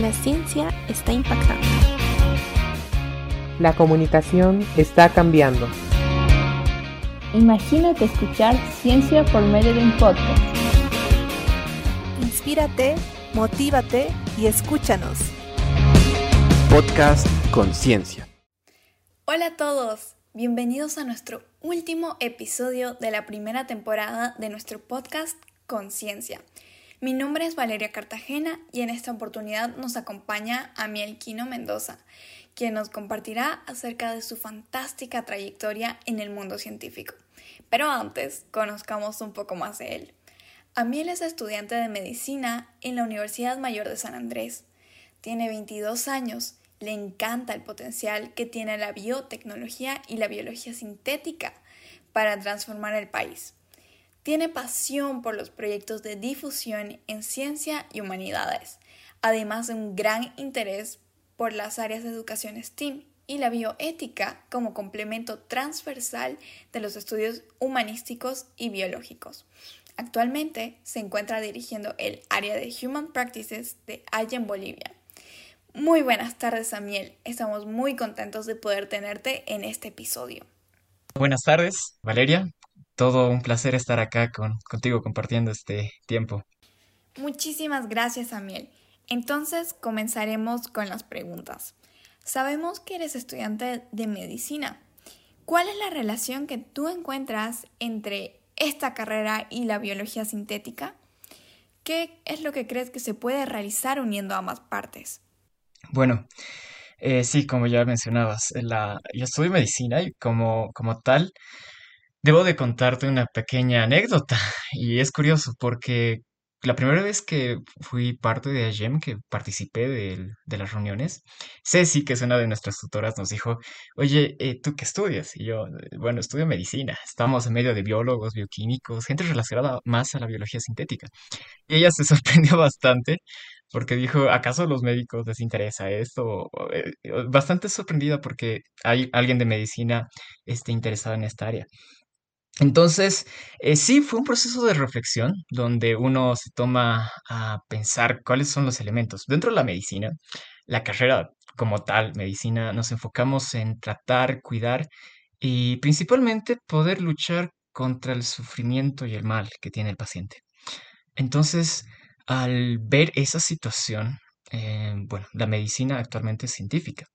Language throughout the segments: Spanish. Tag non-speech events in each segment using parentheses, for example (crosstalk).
La ciencia está impactando. La comunicación está cambiando. Imagínate escuchar ciencia por medio de un podcast. Inspírate, motívate y escúchanos. Podcast Conciencia. Hola a todos, bienvenidos a nuestro último episodio de la primera temporada de nuestro podcast Conciencia. Mi nombre es Valeria Cartagena y en esta oportunidad nos acompaña Amiel Quino Mendoza, quien nos compartirá acerca de su fantástica trayectoria en el mundo científico. Pero antes, conozcamos un poco más de él. Amiel es estudiante de medicina en la Universidad Mayor de San Andrés. Tiene 22 años, le encanta el potencial que tiene la biotecnología y la biología sintética para transformar el país. Tiene pasión por los proyectos de difusión en ciencia y humanidades, además de un gran interés por las áreas de educación STEAM y la bioética como complemento transversal de los estudios humanísticos y biológicos. Actualmente se encuentra dirigiendo el área de Human Practices de en Bolivia. Muy buenas tardes, Samuel. Estamos muy contentos de poder tenerte en este episodio. Buenas tardes, Valeria todo un placer estar acá con, contigo compartiendo este tiempo. Muchísimas gracias, Amiel. Entonces comenzaremos con las preguntas. Sabemos que eres estudiante de medicina. ¿Cuál es la relación que tú encuentras entre esta carrera y la biología sintética? ¿Qué es lo que crees que se puede realizar uniendo ambas partes? Bueno, eh, sí, como ya mencionabas, la, yo estudio medicina y como, como tal, Debo de contarte una pequeña anécdota (laughs) y es curioso porque la primera vez que fui parte de AGEM, que participé de, las reuniones, Ceci, que es una de nuestras tutoras, nos dijo, oye, eh, ¿tú qué estudias? Y yo, bueno, estudio medicina, estamos en medio de biólogos, bioquímicos, gente relacionada más a la biología sintética. Y ella se (laughs) sorprendió bastante porque dijo, ¿acaso a los médicos les interesa esto? Eh, bastante sorprendida porque hay alguien de medicina este, interesado en esta área. Entonces, eh, sí, fue un proceso de reflexión donde uno se toma a pensar cuáles son los elementos. Dentro de la medicina, la carrera como tal, medicina, nos enfocamos en tratar, cuidar y principalmente poder luchar contra el sufrimiento y el mal que tiene el paciente. Entonces, al ver esa situación, eh, bueno, la medicina actualmente es científica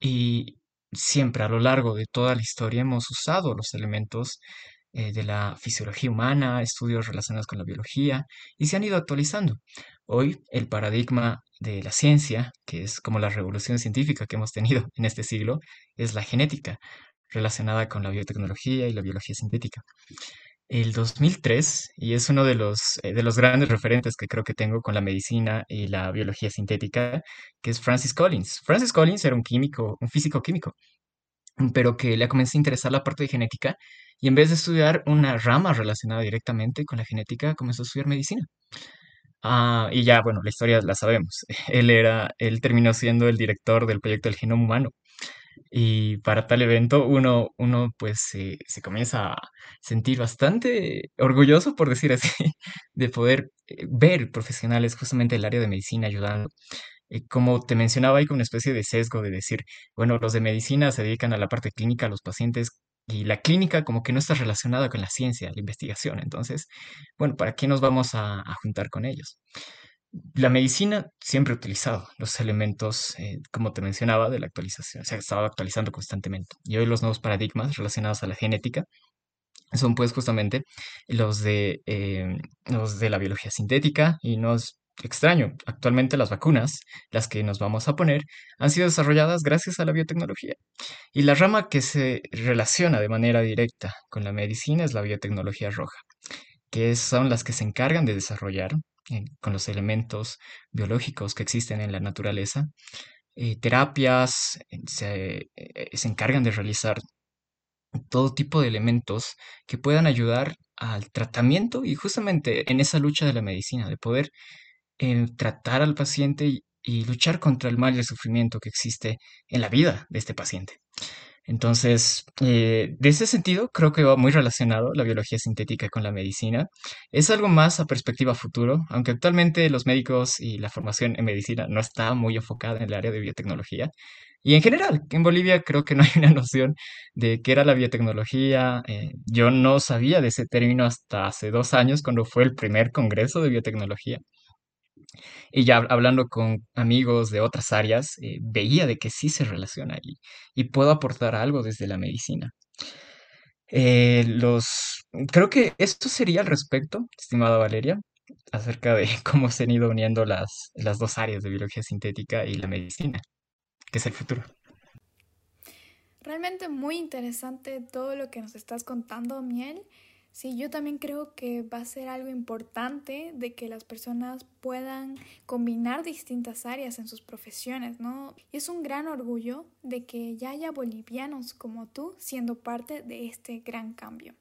y siempre a lo largo de toda la historia hemos usado los elementos eh, de la fisiología humana, estudios relacionados con la biología, y se han ido actualizando. Hoy el paradigma de la ciencia, que es como la revolución científica que hemos tenido en este siglo, es la genética, relacionada con la biotecnología y la biología sintética. El 2003, y es uno de los, eh, de los grandes referentes que creo que tengo con la medicina y la biología sintética, que es Francis Collins. Francis Collins era un químico, un físico químico, pero que le comenzó a interesar la parte de genética y en vez de estudiar una rama relacionada directamente con la genética, comenzó a estudiar medicina. Ah, y ya, bueno, la historia la sabemos. (laughs) Él era, él terminó siendo el director del proyecto del genoma humano. Y para tal evento uno, uno pues se, se comienza a sentir bastante orgulloso, por decir así, (laughs) de poder eh, ver profesionales justamente del área de medicina ayudando. Eh, como te mencionaba, hay como una especie de sesgo de decir, bueno, los de medicina se dedican a la parte clínica, los pacientes y la clínica como que no está relacionada con la ciencia, la investigación. Entonces, bueno, ¿para qué nos vamos a, juntar con ellos? La medicina siempre ha utilizado los elementos, eh, como te mencionaba, de la actualización, o sea, estaba actualizando constantemente. Y hoy los nuevos paradigmas relacionados a la genética son pues justamente los de, eh, los de la biología sintética y nos extraño. Actualmente las vacunas, las que nos vamos a poner, han sido desarrolladas gracias a la biotecnología. Y la rama que se relaciona de manera directa con la medicina es la biotecnología roja, que son las que se encargan de desarrollar eh, con los elementos biológicos que existen en la naturaleza. Eh, terapias eh, se, se encargan de realizar todo tipo de elementos que puedan ayudar al tratamiento y justamente en esa lucha de la medicina, de poder tratar al paciente y, luchar contra el mal y el sufrimiento que existe en la vida de este paciente. Entonces, eh, de ese sentido, creo que va muy relacionado la biología sintética con la medicina. Es algo más a perspectiva futuro, aunque actualmente los médicos y la formación en medicina no está muy enfocada en el área de biotecnología. Y en general, en Bolivia creo que no hay una (laughs) noción de qué era la biotecnología. eh, yo no sabía de ese término hasta hace dos años, cuando fue el primer congreso de biotecnología. Y ya hab- hablando con amigos de otras áreas, eh, veía de que sí se relaciona y, y puedo aportar algo desde la medicina. Eh, los, creo que esto sería al respecto, estimada Valeria, acerca de (laughs) cómo se han ido uniendo las, las dos áreas de biología sintética y la medicina, que es el futuro. Realmente muy interesante todo lo que nos estás contando, Miel. Sí, yo también creo que va a ser algo importante de que las personas puedan combinar distintas áreas en sus profesiones, ¿no? Y es un gran orgullo de que ya haya bolivianos como tú siendo parte de este gran cambio.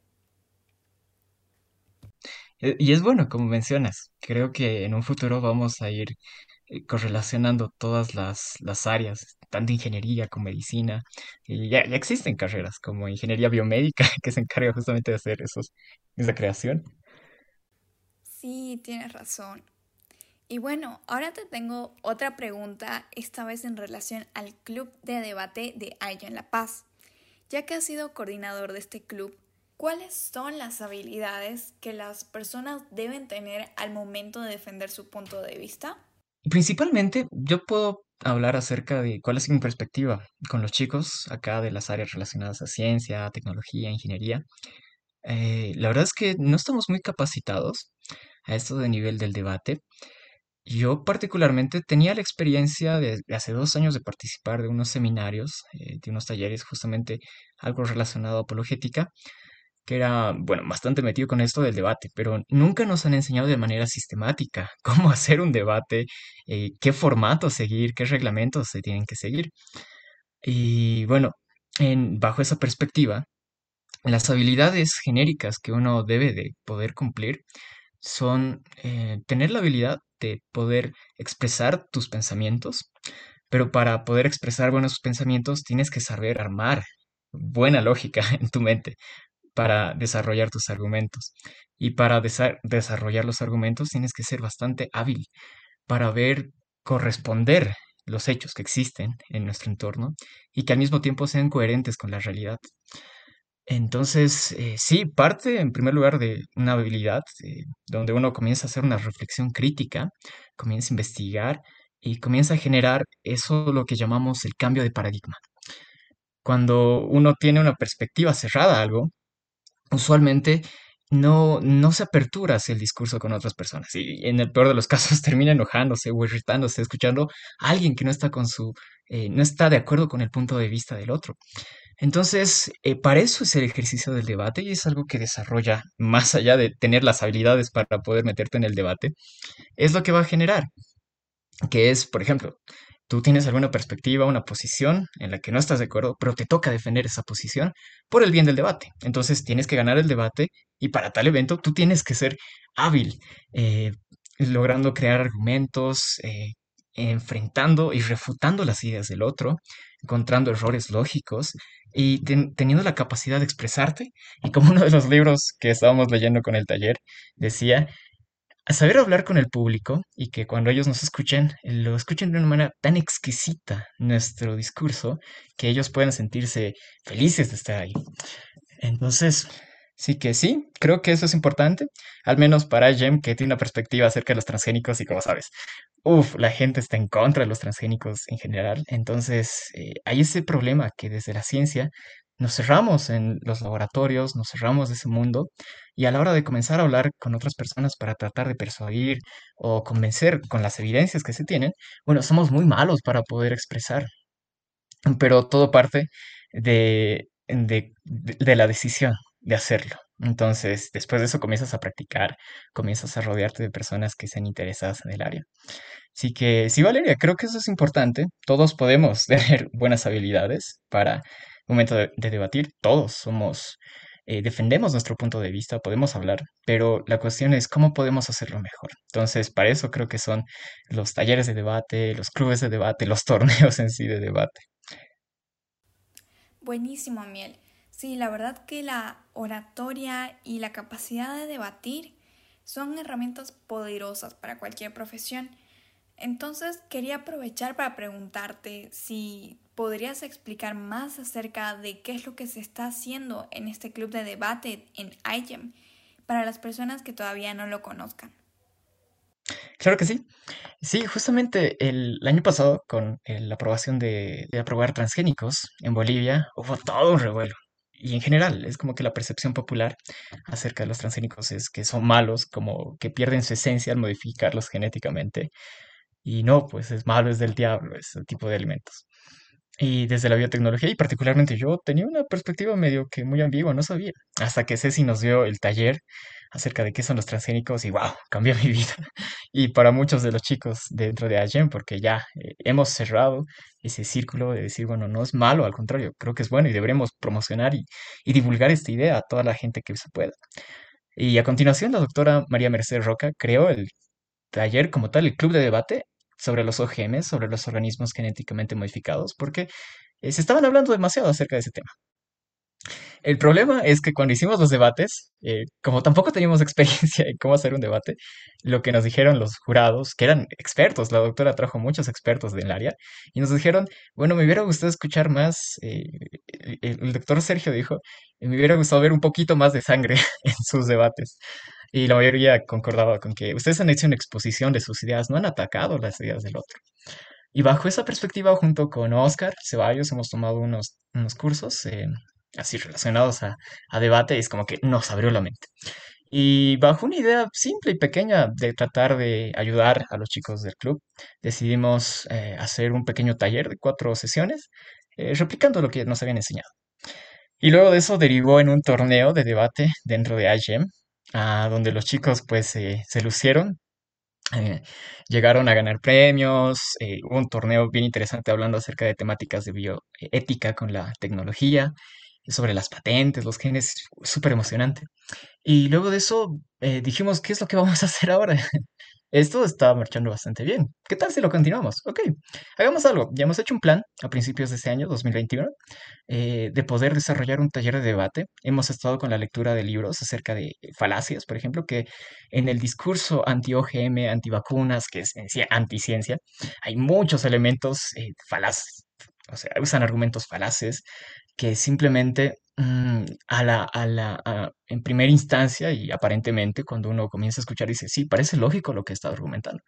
Eh, Y es bueno, como mencionas, creo que en un futuro vamos a ir eh, correlacionando todas las, las áreas, tanto ingeniería como medicina. Y ya, ya existen carreras como ingeniería biomédica (laughs) que se encarga justamente de hacer esos, esa creación. Sí, tienes razón. Y bueno, ahora te tengo otra pregunta, esta vez en relación al Club de Debate de Ayo en La Paz. Ya que has sido coordinador de este club, ¿cuáles son las habilidades que las personas deben tener al momento de defender su punto de vista? Principalmente yo puedo hablar acerca de cuál es mi perspectiva con los chicos acá de las áreas relacionadas a ciencia, tecnología, ingeniería. Eh, la verdad es que no estamos muy capacitados a esto de nivel del debate. Yo particularmente tenía la experiencia de, de hace dos años de participar de unos seminarios, eh, de unos talleres, justamente algo relacionado a apologética, que era, bueno, bastante metido con esto del debate, pero nunca nos han enseñado de manera sistemática (laughs) cómo hacer un debate, eh, qué formato seguir, qué reglamentos se tienen que seguir. Y bueno, en, bajo esa perspectiva, las habilidades genéricas que uno debe de poder cumplir son eh, tener la habilidad de poder expresar tus pensamientos, pero para poder expresar buenos pensamientos tienes que saber armar buena lógica (laughs) en tu mente para desarrollar tus argumentos. Y para desa- desarrollar los argumentos tienes que ser bastante hábil para ver corresponder los hechos que existen en nuestro entorno y que al mismo tiempo sean coherentes con la realidad. Entonces, eh, sí, parte en primer lugar de una habilidad eh, donde uno comienza a hacer una reflexión crítica, comienza a investigar y comienza a generar eso lo que llamamos el cambio de paradigma. Cuando uno tiene una perspectiva cerrada a algo, usualmente no, no se apertura el discurso con otras personas y en el peor de los (laughs) casos termina enojándose o irritándose, escuchando a alguien que no está con su, eh, no está de acuerdo con el punto de vista del otro. Entonces, eh, para eso es el ejercicio del debate y es algo que desarrolla más allá de tener las habilidades para poder meterte en el debate, es lo que va a generar, que es, por ejemplo, tú tienes alguna perspectiva, una posición en la que no estás de acuerdo, pero te toca defender esa posición por el bien del debate. Entonces, tienes que ganar el debate y para tal evento tú tienes que ser hábil, eh, logrando crear argumentos, eh, enfrentando y refutando las ideas del otro, encontrando errores lógicos y ten- teniendo la capacidad de expresarte. Y como uno de los libros que estábamos leyendo con el taller decía, a saber hablar con el público y que cuando ellos nos escuchen, lo escuchen de una manera tan exquisita nuestro discurso que ellos puedan sentirse felices de estar ahí. Entonces, sí que sí, creo que eso es importante, al menos para Jem, que tiene una perspectiva acerca de los transgénicos y como sabes, uff, la gente está en contra de los transgénicos en general. Entonces, eh, hay ese problema que desde la ciencia nos cerramos en los laboratorios, nos cerramos de ese mundo y a la hora de comenzar a hablar con otras personas para tratar de persuadir o convencer con las evidencias que se tienen, bueno, somos muy malos para poder expresar pero todo parte de, de, de la decisión de hacerlo. Entonces, después de eso comienzas a practicar, comienzas a rodearte de personas que sean interesadas en el área. Así que sí, Valeria, creo que eso es importante. Todos podemos (laughs) tener buenas habilidades para momento de, de debatir. Todos somos, eh, defendemos nuestro punto de vista, podemos hablar, pero la cuestión es cómo podemos hacerlo mejor. Entonces, para eso creo que son los talleres de debate, los clubes de debate, los (laughs) torneos en sí de debate. Buenísimo, Miel. Sí, la verdad que la oratoria y la capacidad de debatir son herramientas poderosas para cualquier profesión. Entonces quería aprovechar para preguntarte si podrías explicar más acerca de qué es lo que se está haciendo en este club de debate en IGEM para las personas que todavía no lo conozcan. Claro que sí. Sí, justamente el año pasado, con eh, la aprobación de, de aprobar transgénicos en Bolivia, hubo todo un revuelo. Y en general, es como que la percepción popular acerca de los transgénicos es que son malos, como que pierden su esencia al modificarlos genéticamente. Y no, pues es malo, es del diablo, ese tipo de alimentos. Y desde la biotecnología, y particularmente yo, tenía una perspectiva medio que muy ambigua, no sabía. Hasta que Ceci nos dio el taller acerca de qué son los transgénicos y wow, cambió mi (laughs) vida. Y para muchos de los chicos dentro de AGEM, porque ya eh, hemos cerrado ese círculo de decir, bueno, no es malo, al contrario, creo que es bueno y deberemos promocionar y, y divulgar esta idea a toda la gente que se pueda. Y a continuación, la doctora María Mercedes Roca creó el taller como tal, el club de debate sobre los OGM, sobre los organismos genéticamente modificados, porque eh, se estaban hablando demasiado acerca de ese tema. El problema es que cuando hicimos los debates, eh, como tampoco teníamos (laughs) experiencia en cómo hacer un debate, lo que nos dijeron los jurados, que eran expertos, la doctora trajo muchos expertos del área, y nos dijeron, bueno, me hubiera gustado escuchar más, eh, el, el doctor Sergio dijo, me hubiera gustado ver un poquito más de sangre (laughs) en sus debates. Y la mayoría concordaba con que ustedes han hecho una exposición de sus ideas, no han atacado las ideas del otro. Y bajo esa perspectiva, junto con Oscar Ceballos, hemos tomado unos, unos cursos eh, así relacionados a, a debate y es como que nos abrió la mente. Y bajo una idea simple y pequeña de tratar de ayudar a los chicos del club, decidimos eh, hacer un pequeño taller de cuatro sesiones, eh, replicando lo que nos habían enseñado. Y luego de eso derivó en un torneo de debate dentro de IGM, a donde los chicos pues se lucieron, eh, llegaron a ganar premios, eh, hubo un torneo bien interesante hablando acerca de temáticas de bioética con la tecnología, sobre las patentes, los genes, súper emocionante. Y luego de eso eh, dijimos, ¿qué es lo que vamos a hacer ahora? (laughs) Esto está marchando bastante bien. ¿Qué tal si lo continuamos? Ok, hagamos algo. Ya hemos hecho un plan a principios de este año, 2021, eh, de poder desarrollar un taller de debate. Hemos estado con la lectura de libros acerca de falacias, por ejemplo, que en el discurso anti-OGM, anti-vacunas, que es anti-ciencia, hay muchos elementos eh, falaces. O sea, usan argumentos falaces que simplemente mm, a la, a la, en primera instancia y aparentemente cuando uno comienza a escuchar dice, sí, parece lógico lo que está argumentando.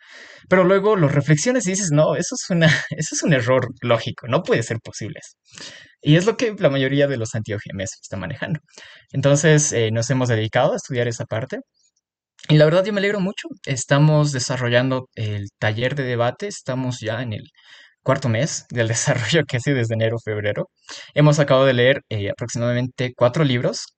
Pero luego lo reflexiones y dices, no, eso es, una, (laughs) eso es un error lógico, no puede ser posible Y es lo que la mayoría de los anti-OGMs están manejando. Entonces eh, nos hemos dedicado a estudiar esa parte. Y la verdad yo me alegro mucho. Estamos desarrollando el taller de debate, estamos ya en el cuarto mes del (laughs) desarrollo que hace desde enero, febrero. Hemos acabado de leer eh, aproximadamente cuatro libros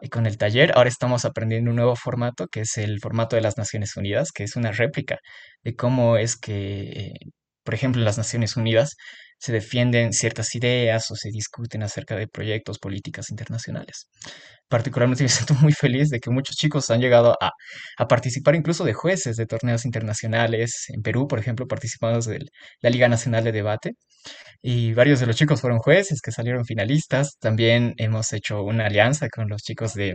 eh, con el taller. Ahora estamos aprendiendo un nuevo formato, que es el formato de las Naciones Unidas, que es una réplica de cómo es que, eh, por ejemplo, las Naciones Unidas se defienden ciertas ideas o se discuten acerca de proyectos, políticas internacionales. Particularmente (laughs) me siento muy feliz de que muchos chicos han llegado a, participar incluso de jueces de torneos internacionales. En Perú, por ejemplo, participamos de la Liga Nacional de Debate y varios de los chicos fueron jueces que salieron finalistas. También hemos hecho una alianza con los chicos de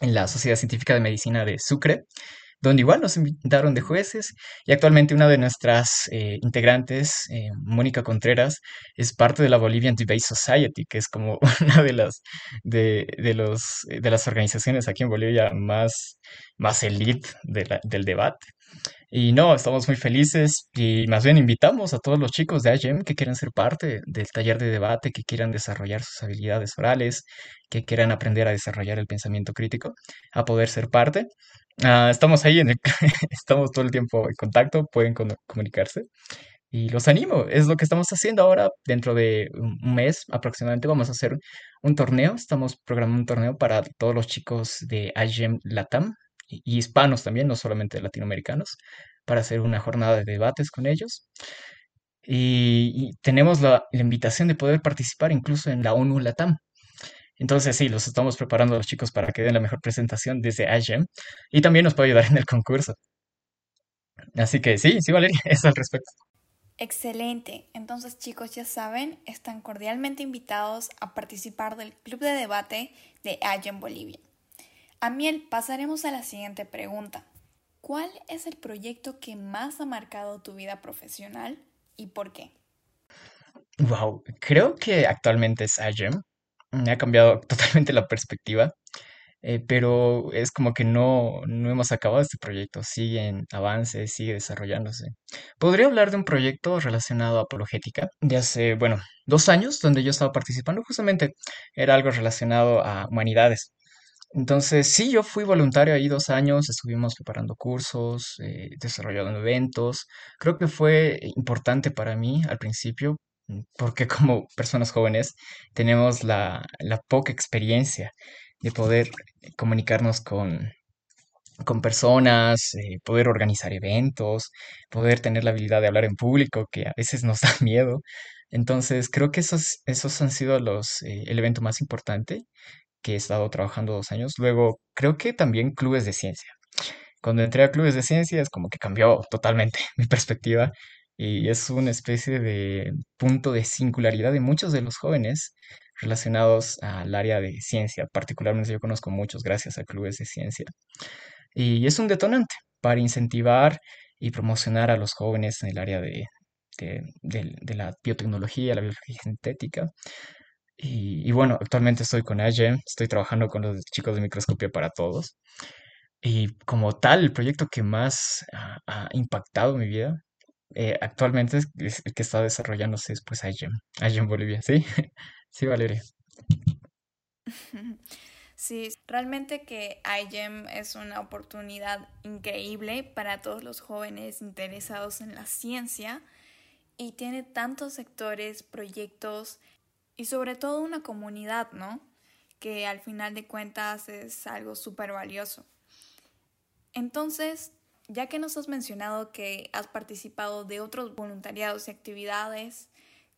la Sociedad Científica de Medicina de Sucre donde igual nos invitaron de jueces y actualmente una de nuestras eh, integrantes, eh, Mónica Contreras, es parte de la Bolivian Debate Society, que es como (laughs) una de las, de, de los, de las organizaciones aquí en Bolivia más, más elite del debate. Y no, estamos muy felices y más bien invitamos a todos los chicos de AGEM que quieran ser parte del taller de debate, que quieran desarrollar sus habilidades orales, que quieran aprender a desarrollar el pensamiento crítico, a poder ser parte. Ah, estamos ahí, en el, (laughs) estamos todo el tiempo en contacto, pueden comunicarse. Y los animo, es lo que estamos haciendo ahora. Dentro de un mes aproximadamente vamos a hacer un torneo. Estamos programando un torneo para todos los chicos de IGEM Latam y hispanos también, no solamente latinoamericanos, para hacer una jornada de debates con ellos. Y, tenemos la, la, invitación de poder participar incluso en la ONU Latam. Entonces sí, los estamos preparando a los chicos para que den la mejor presentación desde AGEM y también nos puede ayudar en el concurso. Así que sí, sí, Valeria, (laughs) eso al respecto. Excelente. Entonces chicos, ya saben, están cordialmente invitados a participar del club de debate de en Bolivia. Amiel, pasaremos a la siguiente pregunta. ¿Cuál es el proyecto que más ha marcado tu vida profesional y por qué? Wow, creo que actualmente es IGEM. Me ha cambiado (laughs) totalmente la perspectiva. Eh, pero es como que no, no hemos acabado este proyecto, sigue en avance, sigue desarrollándose. Podría hablar de un proyecto relacionado a apologética de hace, bueno, dos años, donde yo estaba participando, justamente era algo relacionado a humanidades. Entonces, sí, yo fui voluntario ahí dos años, estuvimos preparando cursos, eh, desarrollando eventos. Creo que fue importante para mí al principio, porque como personas jóvenes tenemos la, la poca experiencia de poder comunicarnos con, con personas, eh, poder organizar eventos, poder tener la habilidad de hablar en público, que a veces nos (laughs) da miedo. Entonces, creo que esos, esos han sido los, eh, el evento más importante que he estado trabajando dos años. Luego, creo que también clubes de ciencia. Cuando entré a clubes de ciencia es como que cambió totalmente (laughs) mi perspectiva y es una especie de punto de singularidad de muchos de los jóvenes relacionados al área de ciencia. Particularmente yo conozco muchos gracias a clubes de ciencia. Y es un detonante para incentivar y promocionar a los jóvenes en el área de, de, la biotecnología, la biología sintética. Y, bueno, actualmente estoy con AGEM, estoy trabajando con los chicos de microscopía para todos. Y como tal, el proyecto que más ha, impactado mi vida eh, actualmente es, el que está desarrollándose es pues AGEM, AGEM Bolivia, ¿sí? (laughs) Sí, Valeria. (laughs) Sí, realmente que iGEM es una oportunidad increíble para todos los jóvenes interesados en la ciencia y tiene tantos sectores, proyectos y sobre todo una comunidad, ¿no? Que al final de cuentas es algo súper valioso. Entonces, ya que nos has mencionado que has participado de otros voluntariados y actividades,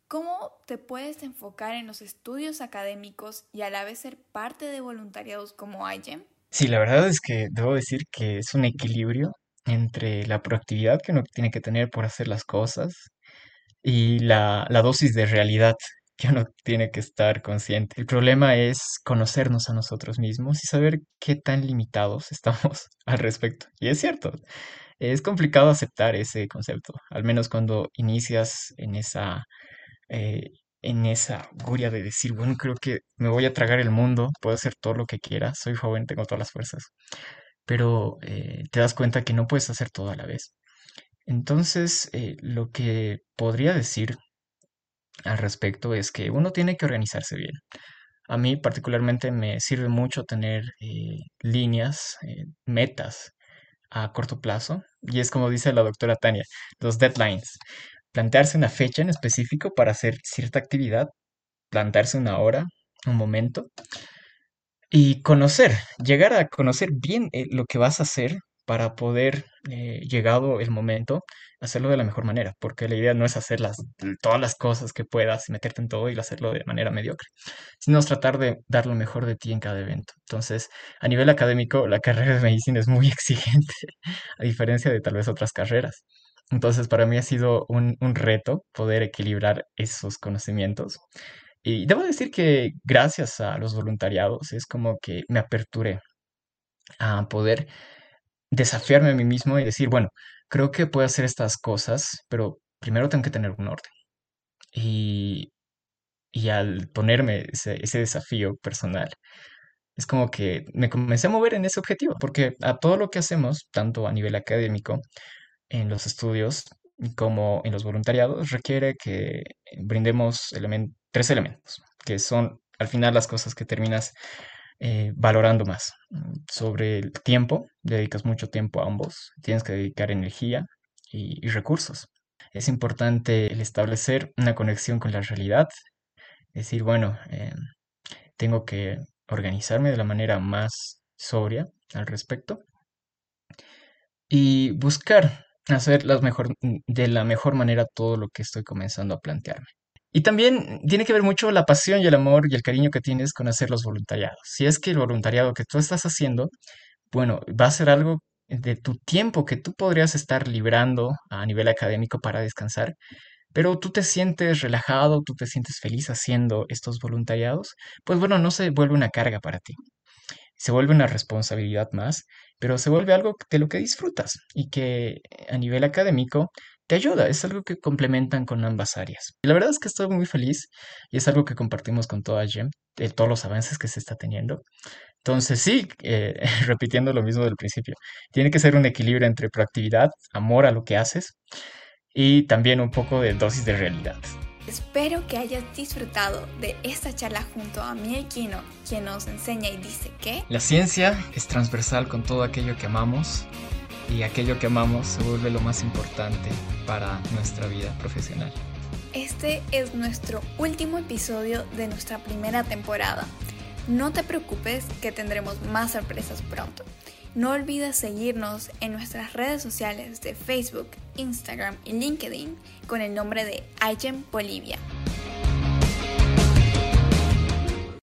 ¿Cómo te puedes enfocar en los estudios académicos y a la vez ser parte de voluntariados como IGEM? Sí, la verdad es que debo decir que es un equilibrio entre la proactividad que uno tiene que tener por hacer las cosas y la, la dosis de realidad que uno tiene que estar consciente. El problema es conocernos a nosotros mismos y saber qué tan limitados (laughs) estamos al respecto. Y es cierto, es complicado aceptar ese concepto, al menos cuando inicias en esa eh, en esa guria de decir, bueno, creo que me voy a tragar el mundo, puedo hacer todo lo que quiera, soy joven, tengo todas las fuerzas, pero eh, te das cuenta que no puedes hacer todo a la vez. Entonces, eh, lo que podría decir al respecto es que uno tiene que organizarse bien. A mí particularmente me sirve mucho tener líneas, metas a corto plazo, y es como dice la doctora Tania, los deadlines plantearse una fecha en específico para hacer cierta actividad, plantearse una hora, un momento, y conocer, llegar a conocer bien eh, lo que vas a hacer para poder, eh, llegado el momento, hacerlo de la mejor manera, porque la idea no es hacer todas las cosas que puedas, meterte en todo y hacerlo de manera mediocre, sino tratar de dar lo mejor de ti en cada evento. Entonces, a nivel académico, la (laughs) carrera de medicina es muy exigente, a diferencia de tal vez otras carreras. Entonces, para mí ha sido un, reto poder equilibrar esos conocimientos. Y debo decir que gracias a los voluntariados es como que me aperturé a poder desafiarme a mí mismo y decir, bueno, creo que puedo hacer estas cosas, pero primero tengo que tener un orden. Y, y al ponerme ese, ese desafío personal, es como que me comencé a mover en ese objetivo, porque a todo lo que hacemos, tanto a nivel académico, en los estudios como en los voluntariados requiere que brindemos tres elementos, que son al final las cosas que terminas eh, valorando más. Sobre el tiempo, dedicas mucho tiempo a ambos, tienes que dedicar energía y, recursos. Es importante el establecer una conexión con la realidad, decir, bueno, eh, tengo que organizarme de la manera más sobria al respecto y buscar hacer las mejor, de la mejor manera todo lo que estoy comenzando a plantearme. Y también tiene que ver mucho la pasión y el amor y el cariño que tienes con hacer los voluntariados. Si es que el voluntariado que tú estás haciendo, bueno, va a ser algo de tu tiempo que tú podrías estar librando a nivel académico para descansar, pero tú te sientes relajado, tú te sientes feliz haciendo estos voluntariados, pues bueno, no se vuelve una carga para ti. Se vuelve una responsabilidad más, pero se vuelve algo de lo que disfrutas y que a nivel académico te ayuda, es algo que complementan con ambas áreas. Y la verdad es que estoy muy feliz y es algo que compartimos con toda GEM, de todos los avances que se está teniendo. Entonces sí, eh, (laughs) repitiendo lo mismo del principio, tiene que ser un equilibrio entre proactividad, amor a lo que haces y también un poco de dosis de realidad. Espero que hayas disfrutado de esta charla junto a Miel Quino, quien nos enseña y dice que la ciencia es transversal con todo aquello que amamos y aquello que amamos se vuelve lo más importante para nuestra vida profesional. Este es nuestro último episodio de nuestra primera temporada. No te preocupes que tendremos más sorpresas pronto. No olvides seguirnos en nuestras redes sociales de Facebook, Instagram y LinkedIn con el nombre de iGEM Bolivia.